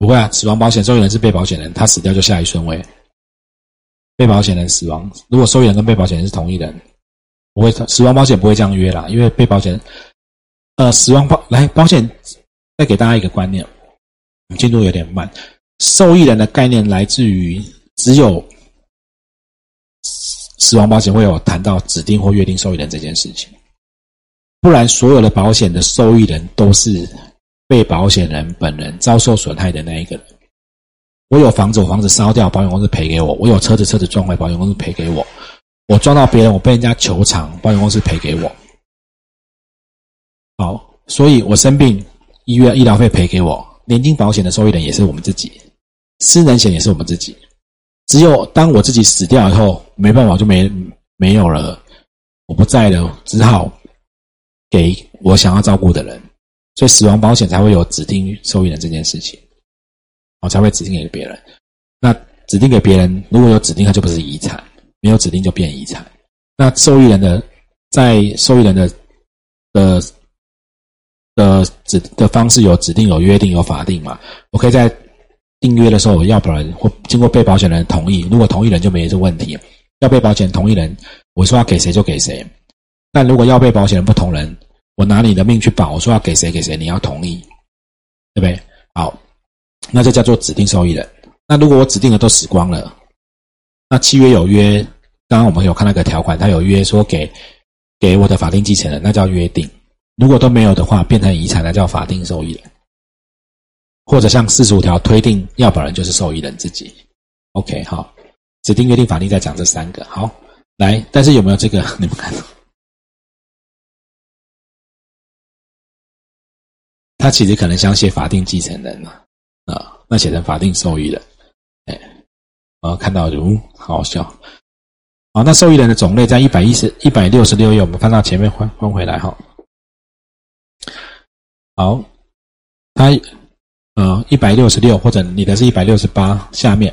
不会啊，死亡保险受益人是被保险人，他死掉就下一顺位。被保险人死亡，如果受益人跟被保险人是同一人，不会死亡保险不会这样约啦，因为被保险人，呃，死亡保来保险，再给大家一个观念，进度有点慢。受益人的概念来自于只有死亡保险会有谈到指定或约定受益人这件事情，不然所有的保险的受益人都是被保险人本人遭受损害的那一个人。我有房子，我房子烧掉，保险公司赔给我；我有车子，车子撞坏，保险公司赔给我；我撞到别人，我被人家求偿，保险公司赔给我。好，所以我生病，医院医疗费赔给我，年金保险的受益人也是我们自己，私人险也是我们自己。只有当我自己死掉以后，没办法就没没有了，我不在了，只好给我想要照顾的人，所以死亡保险才会有指定受益人这件事情。我才会指定给别人。那指定给别人，如果有指定，它就不是遗产；没有指定，就变遗产。那受益人的在受益人的的的指的方式有指定、有约定、有法定嘛？我可以在订约的时候，要不然或经过被保险人同意。如果同意人就没这问题。要被保险同意人，我说要给谁就给谁。但如果要被保险人不同人，我拿你的命去保，我说要给谁给谁，你要同意，对不对？好。那这叫做指定受益人。那如果我指定的都死光了，那契约有约，刚刚我们有看那个条款，他有约说给给我的法定继承人，那叫约定。如果都没有的话，变成遗产，那叫法定受益人。或者像四十五条推定，要保人就是受益人自己。OK，好，指定约定法定再讲这三个。好，来，但是有没有这个？你们看，他其实可能想写法定继承人嘛。啊，那写成法定受益人，哎，我看到就好好笑。好，那受益人的种类在一百一十一百六十六页，我们翻到前面翻翻回来哈。好，它呃一百六十六或者你的是一百六十八，下面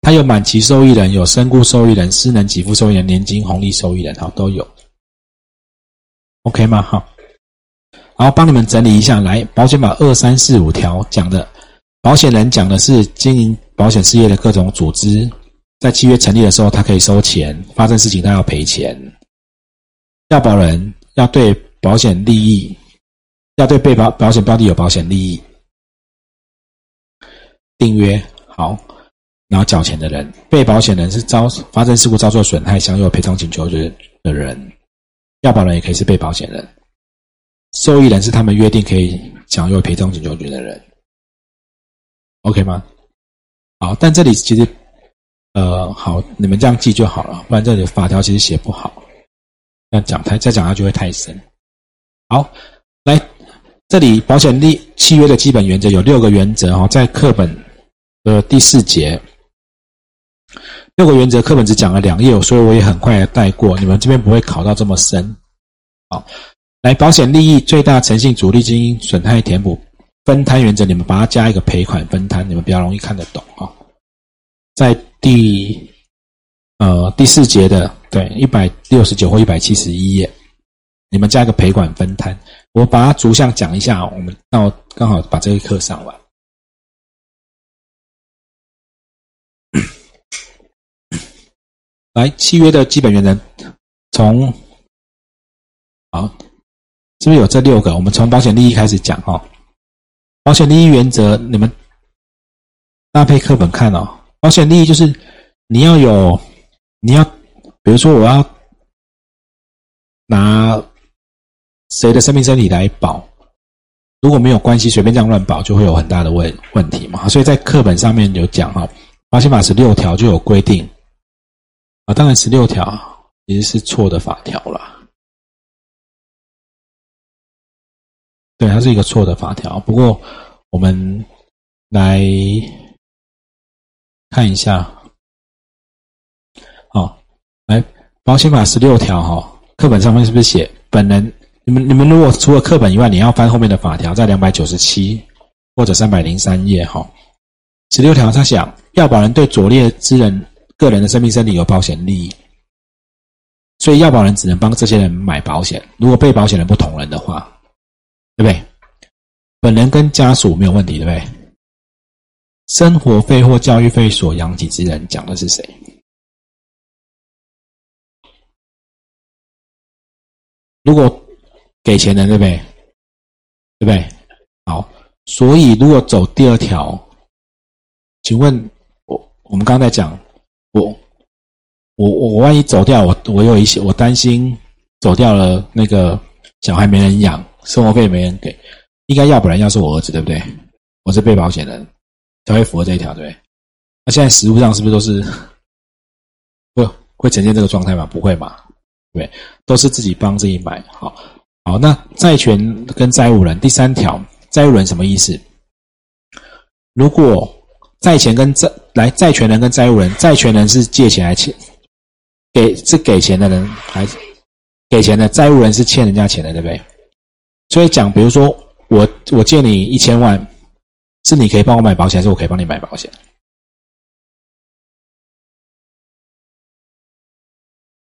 它有满期受益人、有身故受益人、私能给付受益人、年金红利受益人，好都有。OK 吗？好，好，帮你们整理一下，来保险法二三四五条讲的。保险人讲的是经营保险事业的各种组织，在契约成立的时候，他可以收钱；发生事情，他要赔钱。要保人要对保险利益，要对被保保险标的有保险利益。订约好，然后缴钱的人，被保险人是遭发生事故遭受损害，享有赔偿请求权的人。要保人也可以是被保险人，受益人是他们约定可以享有赔偿请求权的人。OK 吗？好，但这里其实，呃，好，你们这样记就好了，不然这里法条其实写不好，那讲太再讲下去会太深。好，来，这里保险利契约的基本原则有六个原则哦，在课本的第四节，六个原则课本只讲了两页，所以我也很快的带过，你们这边不会考到这么深。好，来，保险利益最大诚信主力经营损害填补。分摊原则，你们把它加一个赔款分摊，你们比较容易看得懂啊。在第呃第四节的对一百六十九或一百七十一页，你们加一个赔款分摊，我把它逐项讲一下，我们到刚好把这个课上完。来，契约的基本原则，从好是不是有这六个？我们从保险利益开始讲哈。保险利益原则，你们搭配课本看哦。保险利益就是你要有，你要，比如说我要拿谁的生命身体来保，如果没有关系，随便这样乱保，就会有很大的问问题嘛。所以在课本上面有讲哈，保险法十六条就有规定啊。当然十六条其实是错的法条了。对，它是一个错的法条。不过，我们来看一下，好，来保险法十六条哈，课本上面是不是写本人？你们你们如果除了课本以外，你要翻后面的法条，在两百九十七或者三百零三页哈。十六条他想要保人对左列之人个人的生命身体有保险利益，所以要保人只能帮这些人买保险。如果被保险人不同人的话。对不对？本人跟家属没有问题，对不对？生活费或教育费所养己之人，讲的是谁？如果给钱的，对不对？对不对？好，所以如果走第二条，请问我我们刚才讲，我我我万一走掉，我我有一些我担心走掉了，那个小孩没人养，生活费没人给，应该要不然要是我儿子，对不对？我是被保险人。才会符合这一条，对不对？那现在实物上是不是都是 会会呈现这个状态吗？不会嘛，对，都是自己帮自己买。好，好，那债权跟债务人第三条，债务人什么意思？如果债权跟债来债权人跟债务人，债权人是借钱来欠，给是给钱的人，还是给钱的债务人是欠人家钱的，对不对？所以讲，比如说我我借你一千万。是你可以帮我买保险，还是我可以帮你买保险？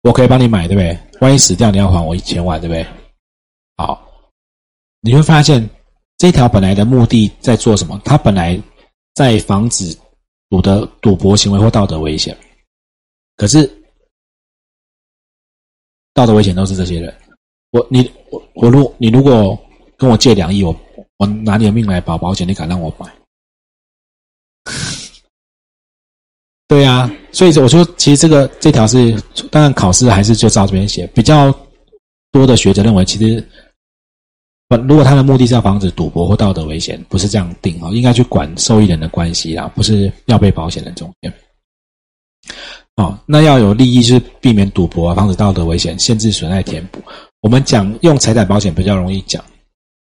我可以帮你买，对不对？万一死掉，你要还我一千万，对不对？好，你会发现这条本来的目的在做什么？它本来在防止赌的赌博行为或道德危险。可是道德危险都是这些人。我你我我如你如果跟我借两亿，我。我拿你的命来保保险，你敢让我买？对呀，所以我说，其实这个这条是，当然考试还是就照这边写。比较多的学者认为，其实，如果他的目的是要防止赌博或道德危险，不是这样定啊，应该去管受益人的关系啦，不是要被保险人中间。哦，那要有利益是避免赌博啊，防止道德危险，限制损害填补。我们讲用财产保险比较容易讲。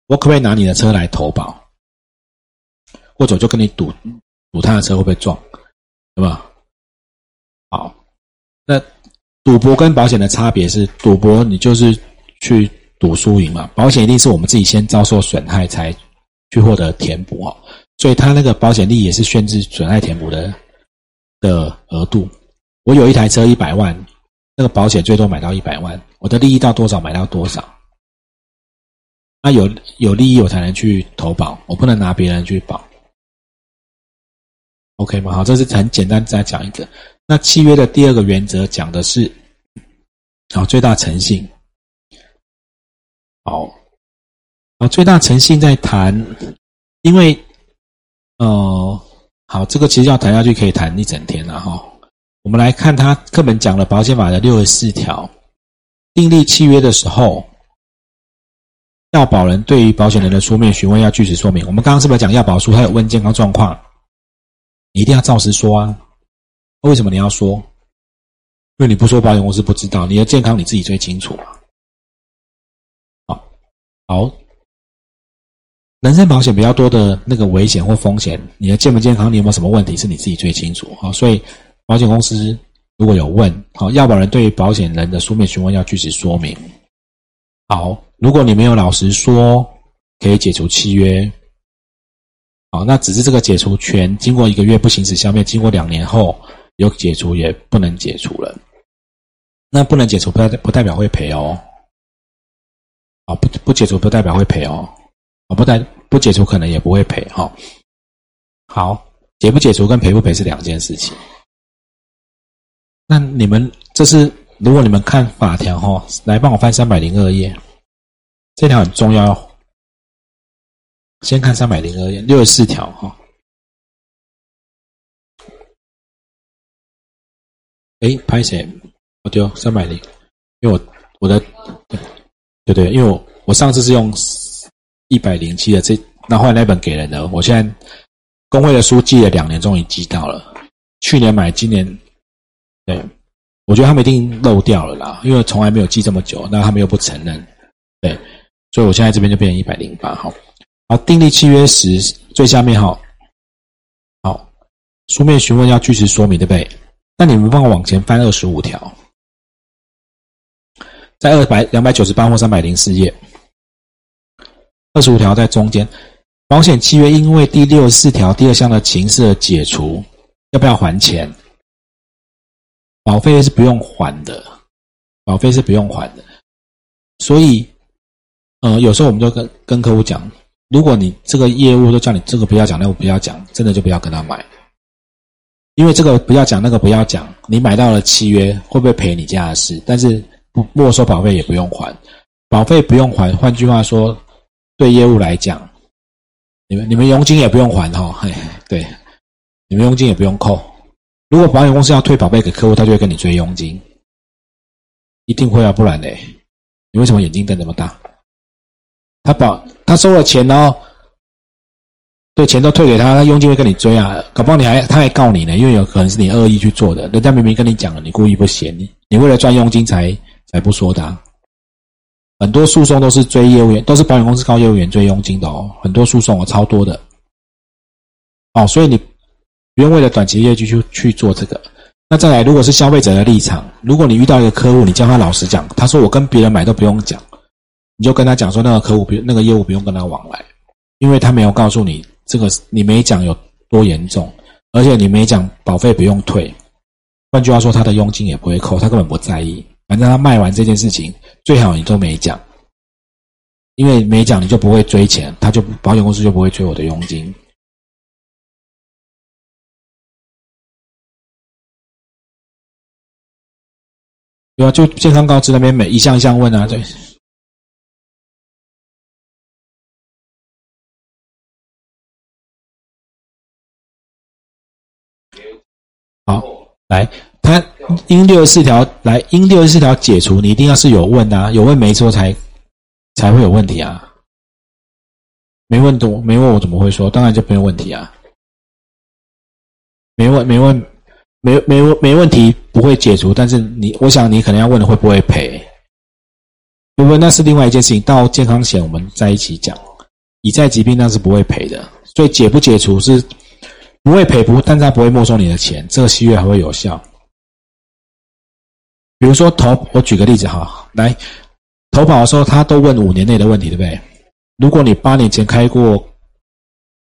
我可不可以拿你的车来投保？或者就跟你赌赌他的车会不会撞，对吧？好，那赌博跟保险的差别是，赌博你就是去赌输赢嘛，保险一定是我们自己先遭受损害才去获得填补啊，所以它那个保险利益也是限制损害填补的的额度。我有一台车一百万，那个保险最多买到一百万，我的利益到多少买到多少。那有有利益我才能去投保，我不能拿别人去保，OK 吗？好，这是很简单再讲一个。那契约的第二个原则讲的是，好最大诚信。好，好最大诚信在谈，因为，呃，好，这个其实要谈下去可以谈一整天了哈。我们来看他课本讲了保险法的六十四条，订立契约的时候。要保人对于保险人的书面询问要据实说明。我们刚刚是不是讲要保书？他有问健康状况，你一定要照实说啊。为什么你要说？因为你不说，保险公司不知道你的健康，你自己最清楚嘛。好，好，人身保险比较多的那个危险或风险，你的健不健康，你有没有什么问题，是你自己最清楚。好，所以保险公司如果有问，好，要保人对于保险人的书面询问要据实说明。好。如果你没有老实说，可以解除契约。好，那只是这个解除权经过一个月不行使消灭，经过两年后有解除也不能解除了。那不能解除不代不代表会赔哦。啊，不不解除不代表会赔哦。啊，不代不解除可能也不会赔哈。好，解不解除跟赔不赔是两件事情。那你们这是如果你们看法条哈，来帮我翻三百零二页。这条很重要，先看三百零二页六十四条哈。哎，拍谁？我丢三百零，因为我我的对对对，因为我我上次是用一百零七的，这那后来那本给人的，我现在工会的书寄了两年，终于寄到了。去年买，今年对，我觉得他们一定漏掉了啦，因为从来没有记这么久，那他们又不承认，对。所以我现在这边就变成一百零八号。好，订立契约时最下面哈，好，书面询问要据实说明，对不对？那你们帮我往前翻二十五条，在二百两百九十八或三百零四页，二十五条在中间，保险契约因为第六十四条第二项的情事解除，要不要还钱？保费是不用还的，保费是不用还的，所以。呃，有时候我们就跟跟客户讲，如果你这个业务都叫你这个不要讲，那个不要讲，真的就不要跟他买，因为这个不要讲，那个不要讲，你买到了契约会不会赔你家的事？但是不没收保费也不用还，保费不用还。换句话说，对业务来讲，你们你们佣金也不用还哈，嘿，对，你们佣金也不用扣。如果保险公司要退保费给客户，他就会跟你追佣金，一定会啊，不然嘞，你为什么眼睛瞪这么大？他保他收了钱哦，对，钱都退给他，他佣金会跟你追啊，搞不好你还他还告你呢，因为有可能是你恶意去做的，人家明明跟你讲了，你故意不写，你你为了赚佣金才才不说的。很多诉讼都是追业务员，都是保险公司告业务员追佣金的哦，很多诉讼哦，超多的。哦，所以你不用为了短期业绩去去做这个。那再来，如果是消费者的立场，如果你遇到一个客户，你叫他老实讲，他说我跟别人买都不用讲。你就跟他讲说，那个客户不那个业务不用跟他往来，因为他没有告诉你这个你没讲有多严重，而且你没讲保费不用退，换句话说，他的佣金也不会扣，他根本不在意。反正他卖完这件事情，最好你都没讲，因为没讲你就不会追钱，他就保险公司就不会追我的佣金。对啊，就健康告知那边每一项一项问啊，对。好，来，他因六十四条来，因六十四条解除，你一定要是有问啊，有问没说才才会有问题啊。没问多，没问我怎么会说？当然就没有问题啊。没问，没问，没没，没问题不会解除，但是你，我想你可能要问的会不会赔？不过那是另外一件事情，到健康险我们在一起讲。已在疾病那是不会赔的，所以解不解除是。不会赔不，但是他不会没收你的钱，这个契约还会有效。比如说投，我举个例子哈，来投保的时候，他都问五年内的问题，对不对？如果你八年前开过，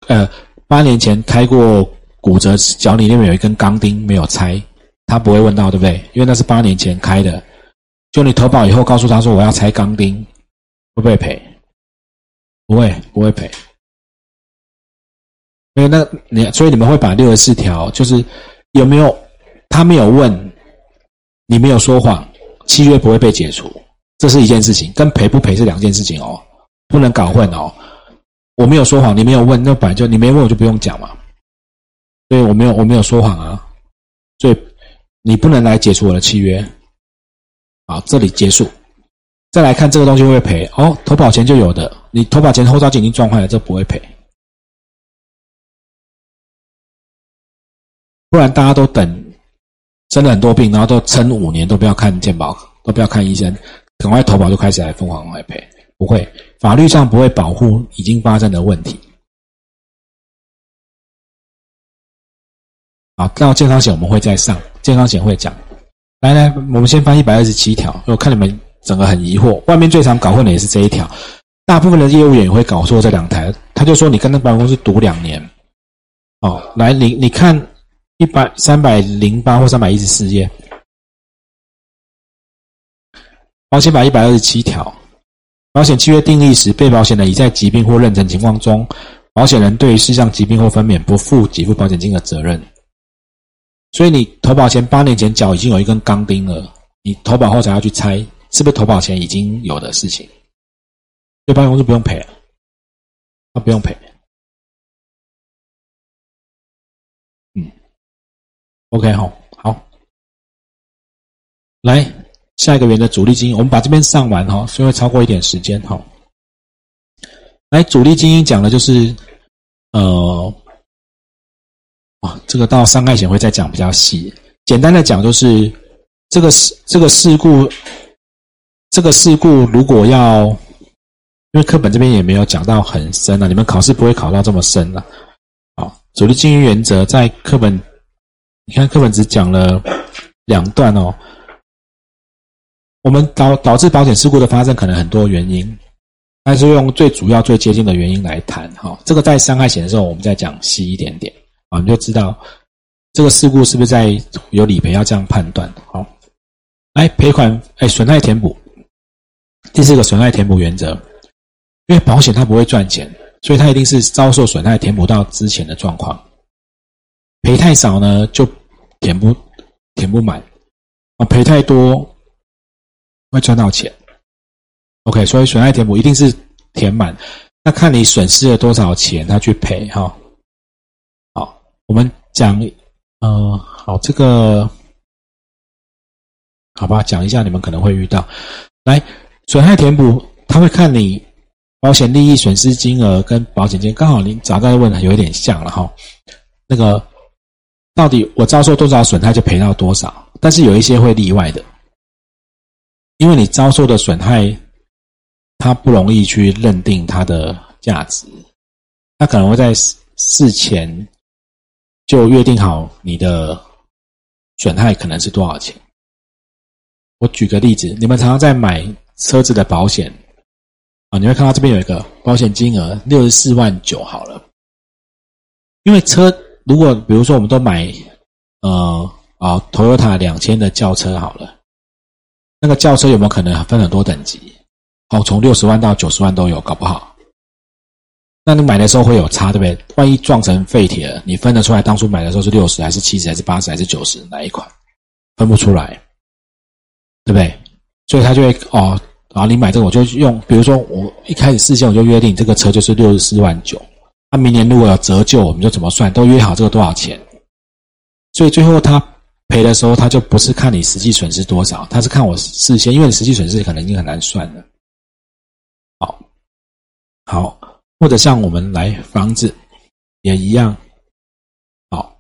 呃，八年前开过骨折，脚里那边有一根钢钉没有拆，他不会问到，对不对？因为那是八年前开的。就你投保以后，告诉他说我要拆钢钉，会不会赔？不会，不会赔。因为那你所以你们会把六十四条，就是有没有他没有问，你没有说谎，契约不会被解除，这是一件事情，跟赔不赔是两件事情哦，不能搞混哦。我没有说谎，你没有问，那本来就你没问我就不用讲嘛。所以我没有我没有说谎啊，所以你不能来解除我的契约。好，这里结束，再来看这个东西会不会赔？哦，投保前就有的，你投保前后照镜已经撞坏了，这不会赔。不然大家都等生了很多病，然后都撑五年都不要看健保，都不要看医生，赶快投保就开始来疯狂来赔，不会，法律上不会保护已经发生的问题。好，到健康险我们会再上，健康险会讲。来来，我们先翻一百二十七条，我看你们整个很疑惑，外面最常搞混的也是这一条，大部分的业务员也会搞错这两台，他就说你跟那保险公司赌两年，哦，来你你看。一百三百零八或三百一十四页，保险法一百二十七条，保险契约订立时，被保险人已在疾病或妊娠情况中，保险人对于事项疾病或分娩不负给付保险金的责任。所以你投保前八年前脚已经有一根钢钉了，你投保后才要去拆，是不是投保前已经有的事情？所以保险公司不用赔，他不用赔。嗯 OK 哈，好，来下一个原则，主力精英，我们把这边上完哈，所以会超过一点时间哈。来，主力精英讲的就是，呃，这个到伤害险会再讲比较细。简单的讲，就是这个事这个事故，这个事故如果要，因为课本这边也没有讲到很深啊，你们考试不会考到这么深了。好，主力经营原则在课本。你看课本只讲了两段哦。我们导导致保险事故的发生可能很多原因，但是用最主要、最接近的原因来谈哈。这个在伤害险的时候，我们再讲细一点点啊，你就知道这个事故是不是在有理赔要这样判断。好，来赔款，哎，损害填补，第四个损害填补原则，因为保险它不会赚钱，所以它一定是遭受损害填补到之前的状况。赔太少呢，就填不填不满啊；赔太多会赚到钱。OK，所以损害填补一定是填满。那看你损失了多少钱，他去赔哈。我们讲，呃，好，这个好吧，讲一下你们可能会遇到。来，损害填补，他会看你保险利益损失金额跟保险金，刚好你找到问的有一点像了哈。那个到底我遭受多少损害就赔到多少，但是有一些会例外的，因为你遭受的损害。他不容易去认定它的价值，他可能会在事前就约定好你的损害可能是多少钱。我举个例子，你们常常在买车子的保险啊，你会看到这边有一个保险金额六十四万九好了。因为车如果比如说我们都买呃啊 Toyota 两千的轿车好了，那个轿车有没有可能分很多等级？哦，从六十万到九十万都有，搞不好。那你买的时候会有差，对不对？万一撞成废铁了，你分得出来当初买的时候是六十还是七十还是八十还是九十哪一款？分不出来，对不对？所以他就会哦，然后你买这个我就用，比如说我一开始事先我就约定这个车就是六十四万九，那明年如果有折旧，我们就怎么算？都约好这个多少钱？所以最后他赔的时候，他就不是看你实际损失多少，他是看我事先，因为你实际损失可能已经很难算了。好，好，或者像我们来房子也一样。好，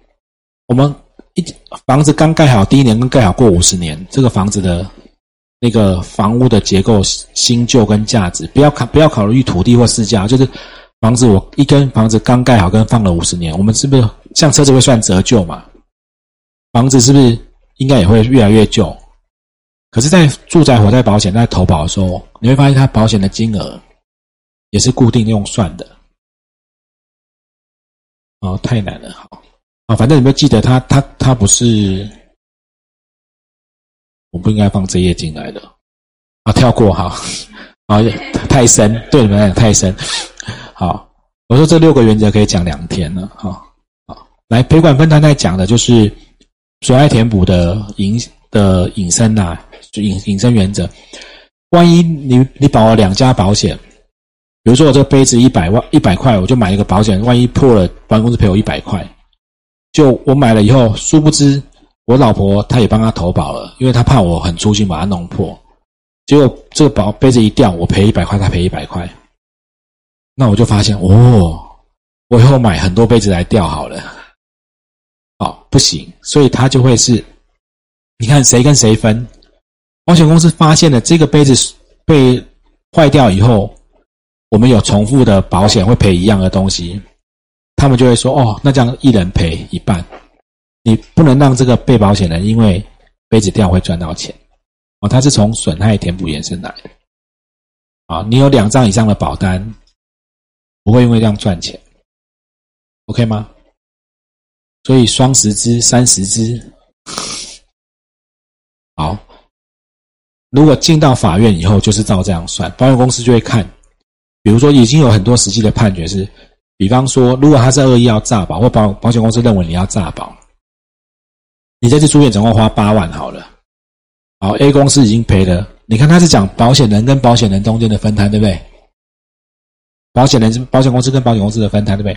我们一房子刚盖好，第一年跟盖好过五十年，这个房子的那个房屋的结构新旧跟价值，不要考不要考虑土地或市价，就是房子我一根房子刚盖好跟放了五十年，我们是不是像车子会算折旧嘛？房子是不是应该也会越来越旧？可是，在住宅火灾保险在投保的时候，你会发现它保险的金额也是固定用算的。哦，太难了，好啊，反正你们记得，它它它不是，我不应该放这页进来的啊，跳过哈，啊，太深，对你们来讲太深。好，我说这六个原则可以讲两天了，哈，好，来赔款分摊在讲的就是损害填补的隐的隐身呐。就隐隐身原则，万一你你保了两家保险，比如说我这个杯子一百万一百块，我就买一个保险，万一破了，保险公司赔我一百块。就我买了以后，殊不知我老婆她也帮他投保了，因为她怕我很粗心把它弄破。结果这个保杯子一掉，我赔一百块，她赔一百块。那我就发现，哦，我以后买很多杯子来吊好了。哦，不行，所以他就会是，你看谁跟谁分。保险公司发现了这个杯子被坏掉以后，我们有重复的保险会赔一样的东西，他们就会说：“哦，那这样一人赔一半，你不能让这个被保险人因为杯子掉会赚到钱。”哦，它是从损害填补延伸来的。啊，你有两张以上的保单，不会因为这样赚钱，OK 吗？所以双十支、三十支，好。如果进到法院以后，就是照这样算，保险公司就会看，比如说已经有很多实际的判决是，比方说，如果他是恶意要诈保，或保保险公司认为你要诈保，你这次住院总共花八万好了，好，A 公司已经赔了，你看他是讲保险人跟保险人中间的分摊，对不对？保险人是保险公司跟保险公司的分摊，对不对？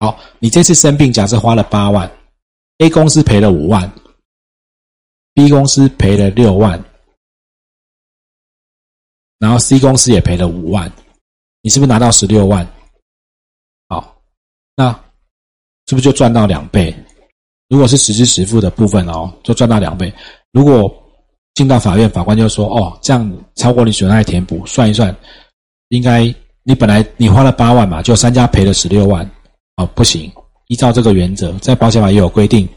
好，你这次生病，假设花了八万，A 公司赔了五万，B 公司赔了六万。然后 C 公司也赔了五万，你是不是拿到十六万？好，那是不是就赚到两倍？如果是实支实付的部分哦，就赚到两倍。如果进到法院，法官就说：“哦，这样超过你损害填补，算一算，应该你本来你花了八万嘛，就三家赔了十六万，哦，不行。依照这个原则，在保险法也有规定，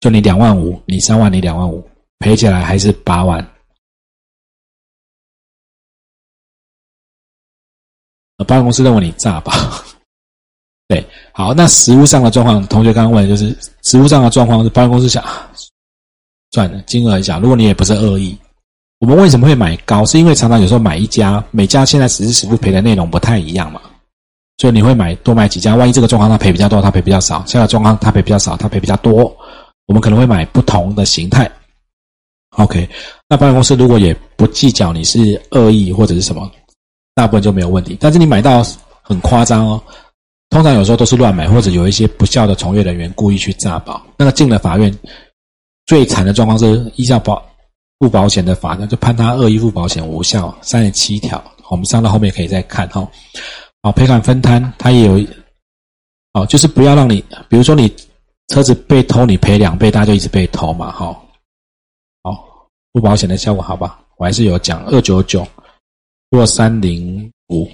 就你两万五，你三万，你两万五，赔起来还是八万。”保险公司认为你诈保，对，好，那实物上的状况，同学刚刚问，就是实物上的状况是保险公司想，算了，金额小，如果你也不是恶意，我们为什么会买高？是因为常常有时候买一家，每家现在实时实付赔的内容不太一样嘛，所以你会买多买几家，万一这个状况他赔比较多，他赔比较少；下个状况他赔比较少，他赔比较多，我们可能会买不同的形态。OK，那保险公司如果也不计较你是恶意或者是什么，大部分就没有问题。但是你买到很夸张哦，通常有时候都是乱买，或者有一些不孝的从业人员故意去诈保，那个进了法院，最惨的状况是依照保不保险的法，那就判他恶意付保险无效，三十七条，我们上到后面可以再看哈。好，赔款分摊，它也有，哦，就是不要让你，比如说你车子被偷，你赔两倍，大家就一直被偷嘛，哈。不保险的效果好吧？我还是有讲二九九或三零五。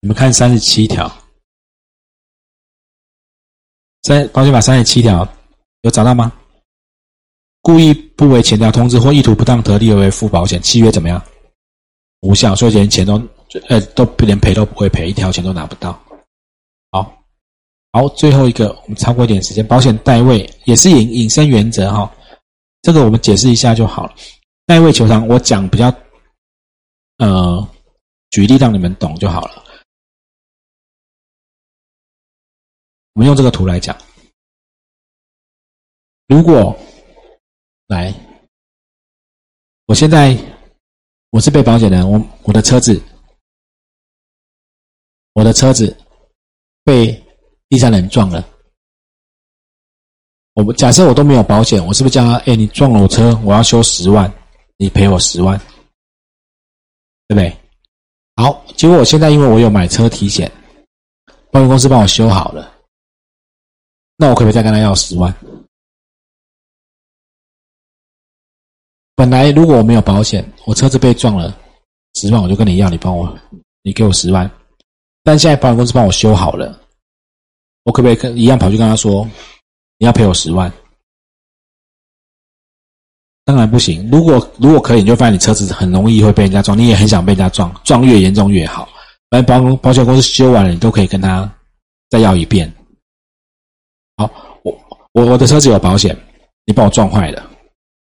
你们看三十七条，三保险法三十七条有找到吗？故意不为前条通知或意图不当得利而为付保险契约怎么样？无效，所以连钱都呃都连赔都不会赔，一条钱都拿不到。好。好，最后一个，我们超过一点时间，保险代位也是引引申原则哈，这个我们解释一下就好了。代位求偿，我讲比较，呃，举例让你们懂就好了。我们用这个图来讲，如果来，我现在我是被保险人，我我的车子，我的车子被。第三人撞了，我们假设我都没有保险，我是不是叫他？哎，你撞了我车，我要修十万，你赔我十万，对不对？好，结果我现在因为我有买车体险，保险公司帮我修好了，那我可不可以再跟他要十万？本来如果我没有保险，我车子被撞了十万，我就跟你要，你帮我，你给我十万。但现在保险公司帮我修好了。我可不可以跟一样跑去跟他说，你要赔我十万？当然不行。如果如果可以，你就发现你车子很容易会被人家撞，你也很想被人家撞，撞越严重越好。反正保保险公司修完了，你都可以跟他再要一遍。好，我我我的车子有保险，你帮我撞坏了，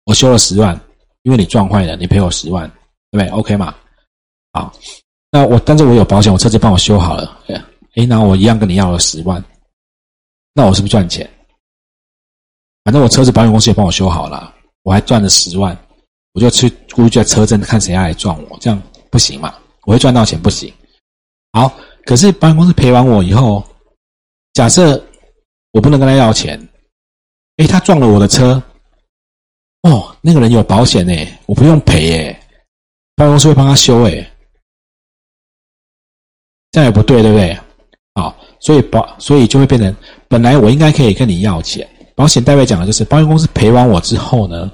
我修了十万，因为你撞坏了，你赔我十万，对不对？OK 嘛？好，那我但是我有保险，我车子帮我修好了，哎，那我一样跟你要了十万。那我是不是赚钱？反正我车子保险公司也帮我修好了，我还赚了十万，我就去故意在车震看谁要来撞我，这样不行嘛？我会赚到钱不行。好，可是保险公司赔完我以后，假设我不能跟他要钱，哎，他撞了我的车，哦，那个人有保险呢，我不用赔诶，保险公司会帮他修哎，这样也不对，对不对？好，所以保，所以就会变成。本来我应该可以跟你要钱，保险代位讲的就是保险公司赔完我之后呢，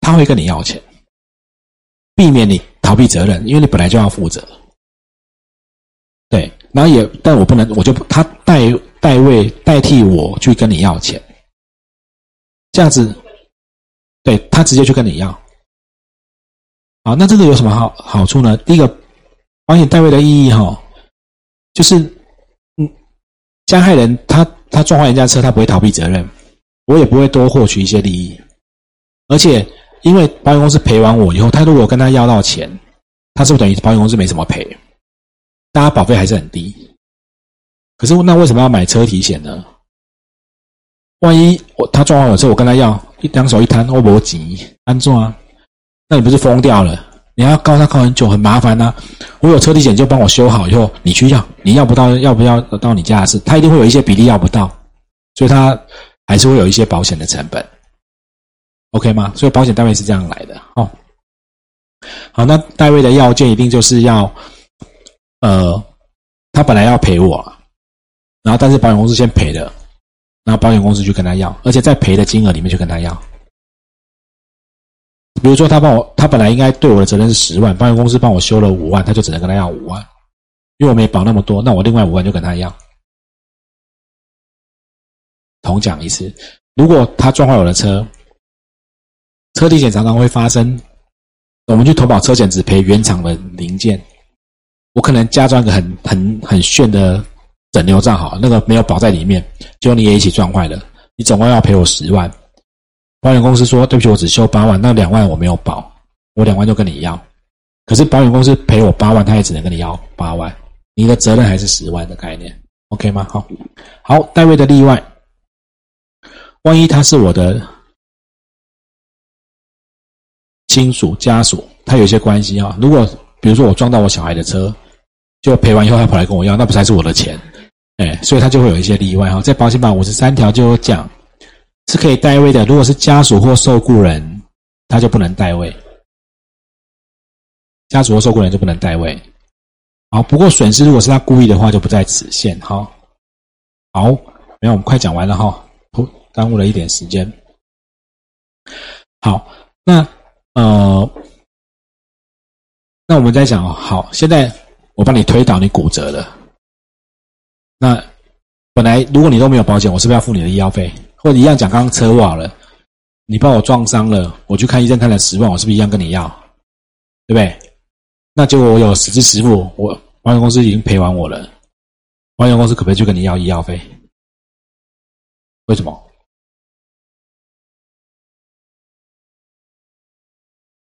他会跟你要钱，避免你逃避责任，因为你本来就要负责。对，然后也，但我不能，我就他代代位代替我去跟你要钱，这样子，对他直接去跟你要。好，那这个有什么好好处呢？第一个，保险代位的意义哈，就是嗯，加害人他。他撞坏人家车，他不会逃避责任，我也不会多获取一些利益。而且，因为保险公司赔完我以后，他如果跟他要到钱，他是不是等于保险公司没什么赔？大家保费还是很低。可是，那为什么要买车体险呢？万一我他撞坏我车，我跟他要一两手一摊，我不急，安撞啊？那你不是疯掉了？你要告他告很久，很麻烦呐。我有车体险，就帮我修好以后，你去要，你要不到，要不要到你家的事，他一定会有一些比例要不到，所以他还是会有一些保险的成本，OK 吗？所以保险单位是这样来的哦。好，那代位的要件一定就是要，呃，他本来要赔我，然后但是保险公司先赔了，然后保险公司就跟他要，而且在赔的金额里面去跟他要。比如说，他帮我，他本来应该对我的责任是十万，保险公司帮我修了五万，他就只能跟他要五万，因为我没保那么多，那我另外五万就跟他要。同讲一次，如果他撞坏我的车，车体险常常会发生，我们去投保车险只赔原厂的零件，我可能加装个很很很炫的整流罩，好，那个没有保在里面，结果你也一起撞坏了，你总共要赔我十万。保险公司说：“对不起，我只修八万，那两万我没有保，我两万就跟你要。可是保险公司赔我八万，他也只能跟你要八万，你的责任还是十万的概念，OK 吗？好，好，代位的例外，万一他是我的亲属家属，他有一些关系啊。如果比如说我撞到我小孩的车，就赔完以后他跑来跟我要，那不才是我的钱？哎，所以他就会有一些例外哈。在保险法五十三条就有讲，是可以代位的。如果是家属或受雇人，他就不能代位。家属或受雇人就不能代位。好，不过损失如果是他故意的话，就不在此限。哈，好，没有，我们快讲完了哈，耽误了一点时间。好，那呃。那我们在讲，好，现在我帮你推倒，你骨折了。那本来如果你都没有保险，我是不是要付你的医药费？或者一样讲，刚刚车祸好了，你把我撞伤了，我去看医生看了十万，我是不是一样跟你要？对不对？那结果我有实支实付，我保险公司已经赔完我了，保险公司可不可以去跟你要医药费？为什么？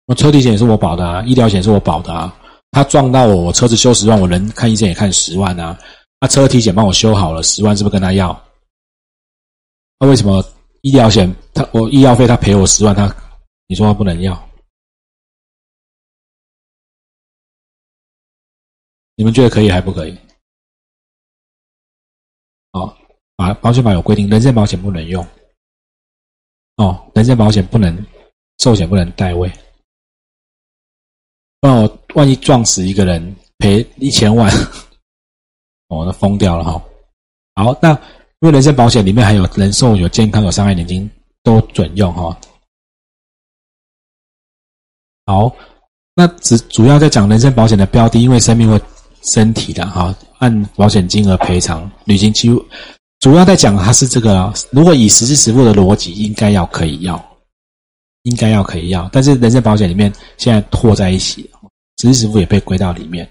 我车体险也是我保的啊，医疗险是我保的啊。他撞到我，我车子修十万，我人看医生也看十万啊。他车体险帮我修好了，十万是不是跟他要？那为什么医疗险他我医药费他赔我十万，他你说他不能要？你们觉得可以还不可以？哦，保保险法有规定，人身保险不能用。哦，人身保险不能寿险不能代位。那我万一撞死一个人，赔一千万，我都疯掉了哈。好，那因为人身保险里面还有人寿、有健康、有伤害年金都准用哈。好，那只主要在讲人身保险的标的，因为生命或身体的哈，按保险金额赔偿，履行期主要在讲它是这个，如果以实支实付的逻辑，应该要可以要。应该要可以要，但是人身保险里面现在拖在一起，实支付也被归到里面。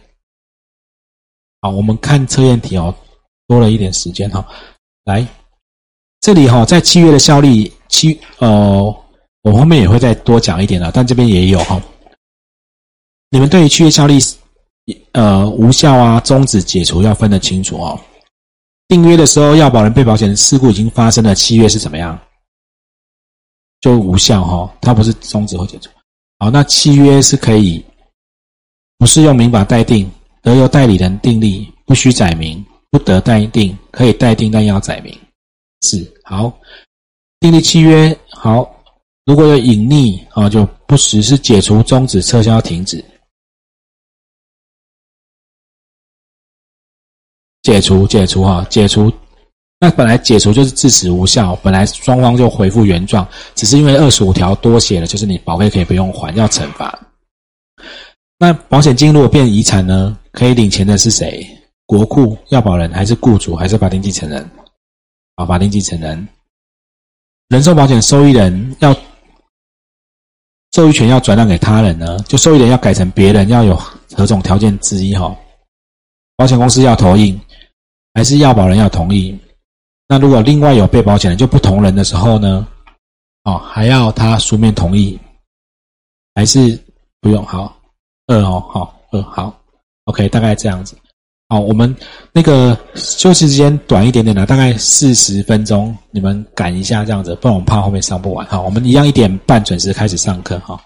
好，我们看测验题哦，多了一点时间哈。来，这里哈，在契约的效力期，呃，我后面也会再多讲一点的，但这边也有哈。你们对于契约效力，呃，无效啊、终止、解除要分得清楚哦。订约的时候，要保人被保险人事故已经发生的契约是怎么样？就无效哈，它不是终止或解除。好，那契约是可以不是用民法代定，得由代理人订立，不需载明，不得代定，可以代定但要载明。是好，订立契约好，如果有隐匿啊，就不实施解除、终止、撤销、停止。解除，解除哈，解除。那本来解除就是致死无效，本来双方就恢复原状，只是因为二十五条多写了，就是你保费可以不用还，要惩罚。那保险金如果变遗产呢？可以领钱的是谁？国库、要保人还是雇主还是法定继承人？啊，法定继承人。人寿保险受益人要受益权要转让给他人呢？就受益人要改成别人，要有何种条件之一哈？保险公司要投印，还是要保人要同意？那如果另外有被保险人就不同人的时候呢？哦，还要他书面同意，还是不用？好，二哦，好，二好，OK，大概这样子。好，我们那个休息时间短一点点的，大概四十分钟，你们赶一下这样子，不然我怕后面上不完。好，我们一样一点半准时开始上课哈。